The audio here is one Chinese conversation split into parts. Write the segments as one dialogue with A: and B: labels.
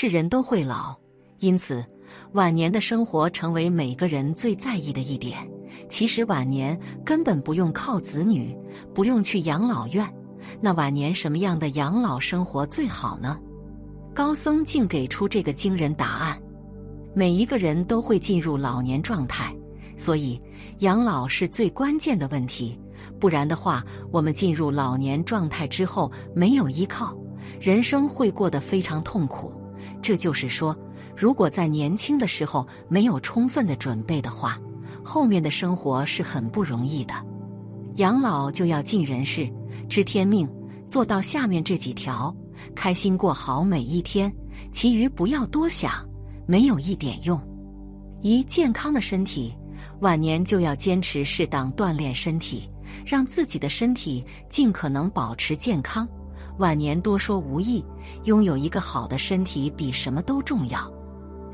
A: 是人都会老，因此晚年的生活成为每个人最在意的一点。其实晚年根本不用靠子女，不用去养老院。那晚年什么样的养老生活最好呢？高僧竟给出这个惊人答案：每一个人都会进入老年状态，所以养老是最关键的问题。不然的话，我们进入老年状态之后没有依靠，人生会过得非常痛苦。这就是说，如果在年轻的时候没有充分的准备的话，后面的生活是很不容易的。养老就要尽人事。知天命，做到下面这几条，开心过好每一天，其余不要多想，没有一点用。一健康的身体，晚年就要坚持适当锻炼身体，让自己的身体尽可能保持健康。晚年多说无益，拥有一个好的身体比什么都重要。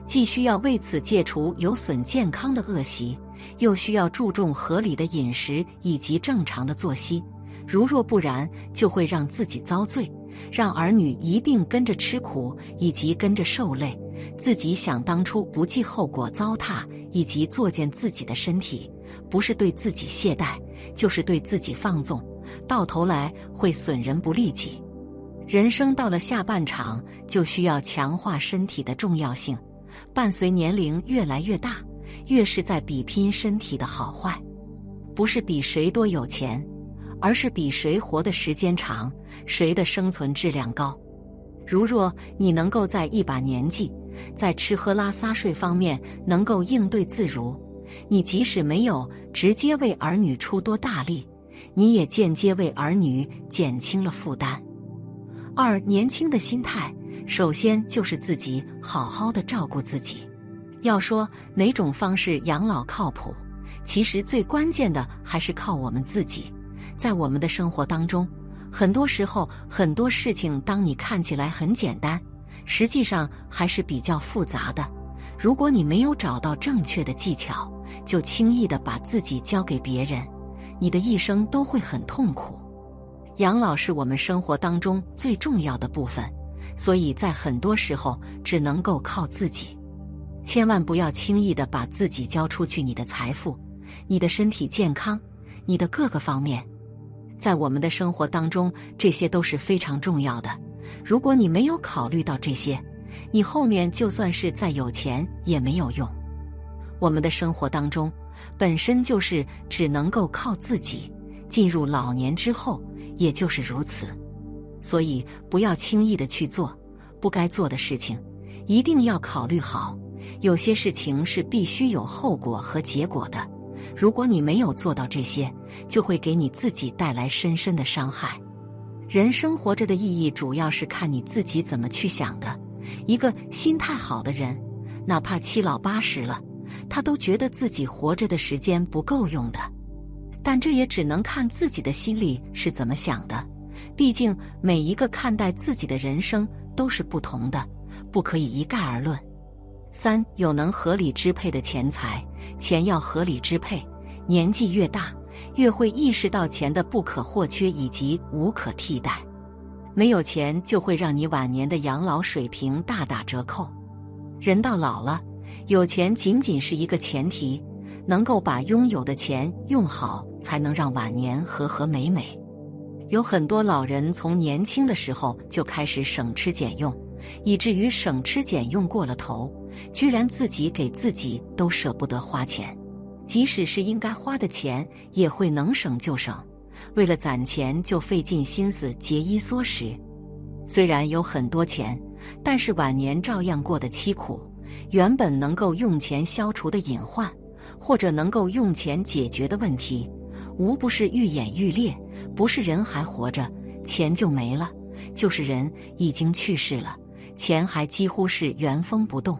A: 既需要为此戒除有损健康的恶习，又需要注重合理的饮食以及正常的作息。如若不然，就会让自己遭罪，让儿女一并跟着吃苦，以及跟着受累。自己想当初不计后果糟蹋，以及作践自己的身体，不是对自己懈怠，就是对自己放纵，到头来会损人不利己。人生到了下半场，就需要强化身体的重要性。伴随年龄越来越大，越是在比拼身体的好坏，不是比谁多有钱。而是比谁活的时间长，谁的生存质量高。如若你能够在一把年纪，在吃喝拉撒睡方面能够应对自如，你即使没有直接为儿女出多大力，你也间接为儿女减轻了负担。二年轻的心态，首先就是自己好好的照顾自己。要说哪种方式养老靠谱，其实最关键的还是靠我们自己。在我们的生活当中，很多时候很多事情，当你看起来很简单，实际上还是比较复杂的。如果你没有找到正确的技巧，就轻易的把自己交给别人，你的一生都会很痛苦。养老是我们生活当中最重要的部分，所以在很多时候只能够靠自己，千万不要轻易的把自己交出去。你的财富、你的身体健康、你的各个方面。在我们的生活当中，这些都是非常重要的。如果你没有考虑到这些，你后面就算是再有钱也没有用。我们的生活当中本身就是只能够靠自己，进入老年之后也就是如此。所以不要轻易的去做不该做的事情，一定要考虑好。有些事情是必须有后果和结果的。如果你没有做到这些，就会给你自己带来深深的伤害。人生活着的意义，主要是看你自己怎么去想的。一个心态好的人，哪怕七老八十了，他都觉得自己活着的时间不够用的。但这也只能看自己的心里是怎么想的。毕竟每一个看待自己的人生都是不同的，不可以一概而论。三有能合理支配的钱财，钱要合理支配。年纪越大，越会意识到钱的不可或缺以及无可替代。没有钱，就会让你晚年的养老水平大打折扣。人到老了，有钱仅仅是一个前提，能够把拥有的钱用好，才能让晚年和和美美。有很多老人从年轻的时候就开始省吃俭用，以至于省吃俭用过了头。居然自己给自己都舍不得花钱，即使是应该花的钱，也会能省就省。为了攒钱，就费尽心思节衣缩食。虽然有很多钱，但是晚年照样过得凄苦。原本能够用钱消除的隐患，或者能够用钱解决的问题，无不是愈演愈烈。不是人还活着，钱就没了；就是人已经去世了，钱还几乎是原封不动。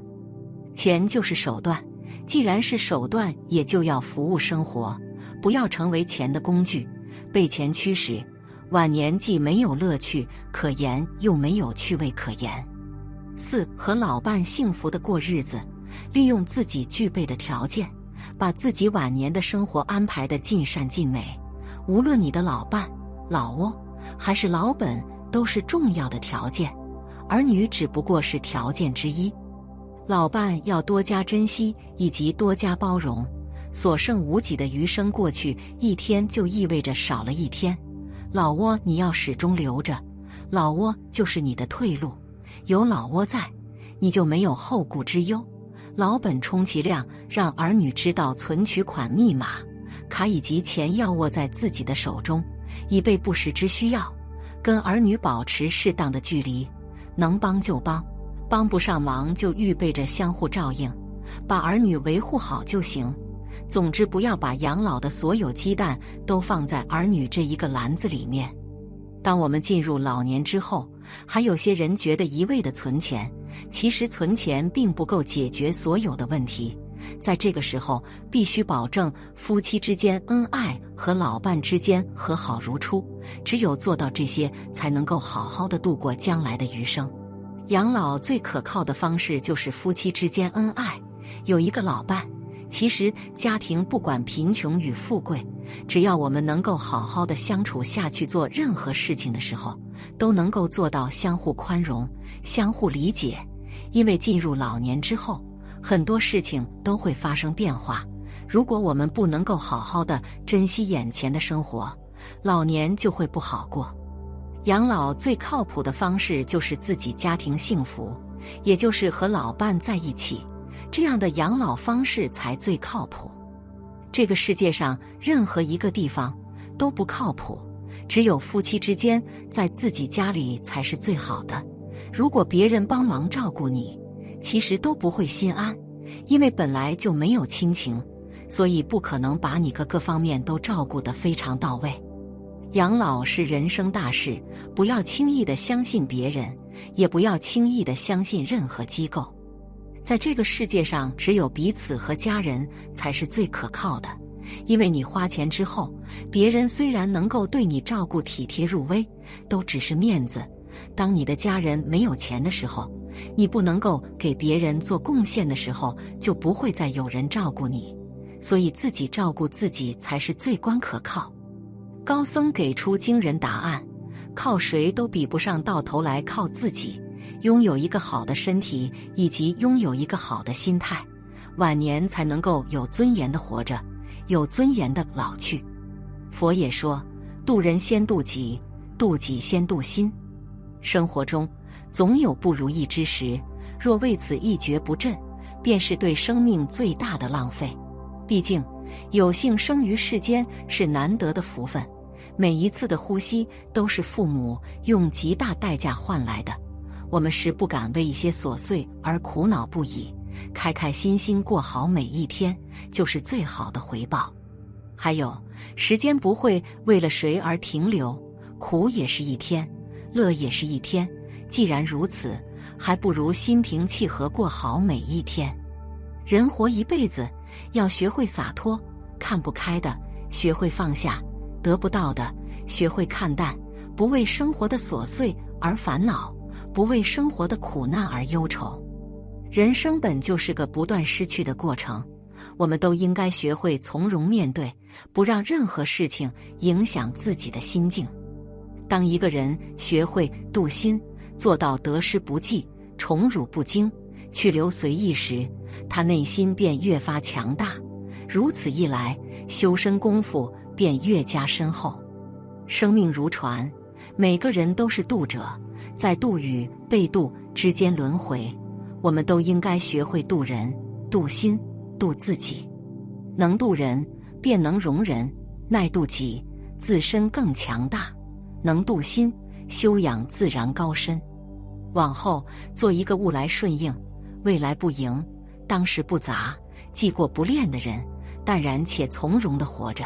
A: 钱就是手段，既然是手段，也就要服务生活，不要成为钱的工具，被钱驱使。晚年既没有乐趣可言，又没有趣味可言。四和老伴幸福的过日子，利用自己具备的条件，把自己晚年的生活安排的尽善尽美。无论你的老伴、老窝还是老本，都是重要的条件。儿女只不过是条件之一。老伴要多加珍惜以及多加包容，所剩无几的余生过去一天就意味着少了一天。老窝你要始终留着，老窝就是你的退路。有老窝在，你就没有后顾之忧。老本充其量让儿女知道存取款密码、卡以及钱要握在自己的手中，以备不时之需要。跟儿女保持适当的距离，能帮就帮，帮不上忙就预备着相互照应，把儿女维护好就行。总之，不要把养老的所有鸡蛋都放在儿女这一个篮子里面。当我们进入老年之后，还有些人觉得一味的存钱，其实存钱并不够解决所有的问题。在这个时候，必须保证夫妻之间恩爱和老伴之间和好如初。只有做到这些，才能够好好的度过将来的余生。养老最可靠的方式就是夫妻之间恩爱，有一个老伴。其实，家庭不管贫穷与富贵，只要我们能够好好的相处下去，做任何事情的时候，都能够做到相互宽容、相互理解。因为进入老年之后，很多事情都会发生变化。如果我们不能够好好的珍惜眼前的生活，老年就会不好过。养老最靠谱的方式就是自己家庭幸福，也就是和老伴在一起。这样的养老方式才最靠谱。这个世界上任何一个地方都不靠谱，只有夫妻之间在自己家里才是最好的。如果别人帮忙照顾你，其实都不会心安，因为本来就没有亲情，所以不可能把你各个方面都照顾得非常到位。养老是人生大事，不要轻易的相信别人，也不要轻易的相信任何机构。在这个世界上，只有彼此和家人才是最可靠的。因为你花钱之后，别人虽然能够对你照顾体贴入微，都只是面子。当你的家人没有钱的时候，你不能够给别人做贡献的时候，就不会再有人照顾你。所以自己照顾自己才是最关可靠。高僧给出惊人答案：靠谁都比不上，到头来靠自己。拥有一个好的身体，以及拥有一个好的心态，晚年才能够有尊严的活着，有尊严的老去。佛也说：“渡人先渡己，渡己先渡心。”生活中总有不如意之时，若为此一蹶不振，便是对生命最大的浪费。毕竟，有幸生于世间是难得的福分，每一次的呼吸都是父母用极大代价换来的。我们是不敢为一些琐碎而苦恼不已，开开心心过好每一天，就是最好的回报。还有，时间不会为了谁而停留，苦也是一天，乐也是一天。既然如此，还不如心平气和过好每一天。人活一辈子，要学会洒脱，看不开的学会放下，得不到的学会看淡，不为生活的琐碎而烦恼。不为生活的苦难而忧愁，人生本就是个不断失去的过程，我们都应该学会从容面对，不让任何事情影响自己的心境。当一个人学会度心，做到得失不计、宠辱不惊、去留随意时，他内心便越发强大。如此一来，修身功夫便越加深厚。生命如船，每个人都是渡者。在渡与被渡之间轮回，我们都应该学会渡人、渡心、渡自己。能渡人，便能容人；耐渡己，自身更强大。能渡心，修养自然高深。往后做一个物来顺应、未来不迎、当时不杂、既过不恋的人，淡然且从容的活着。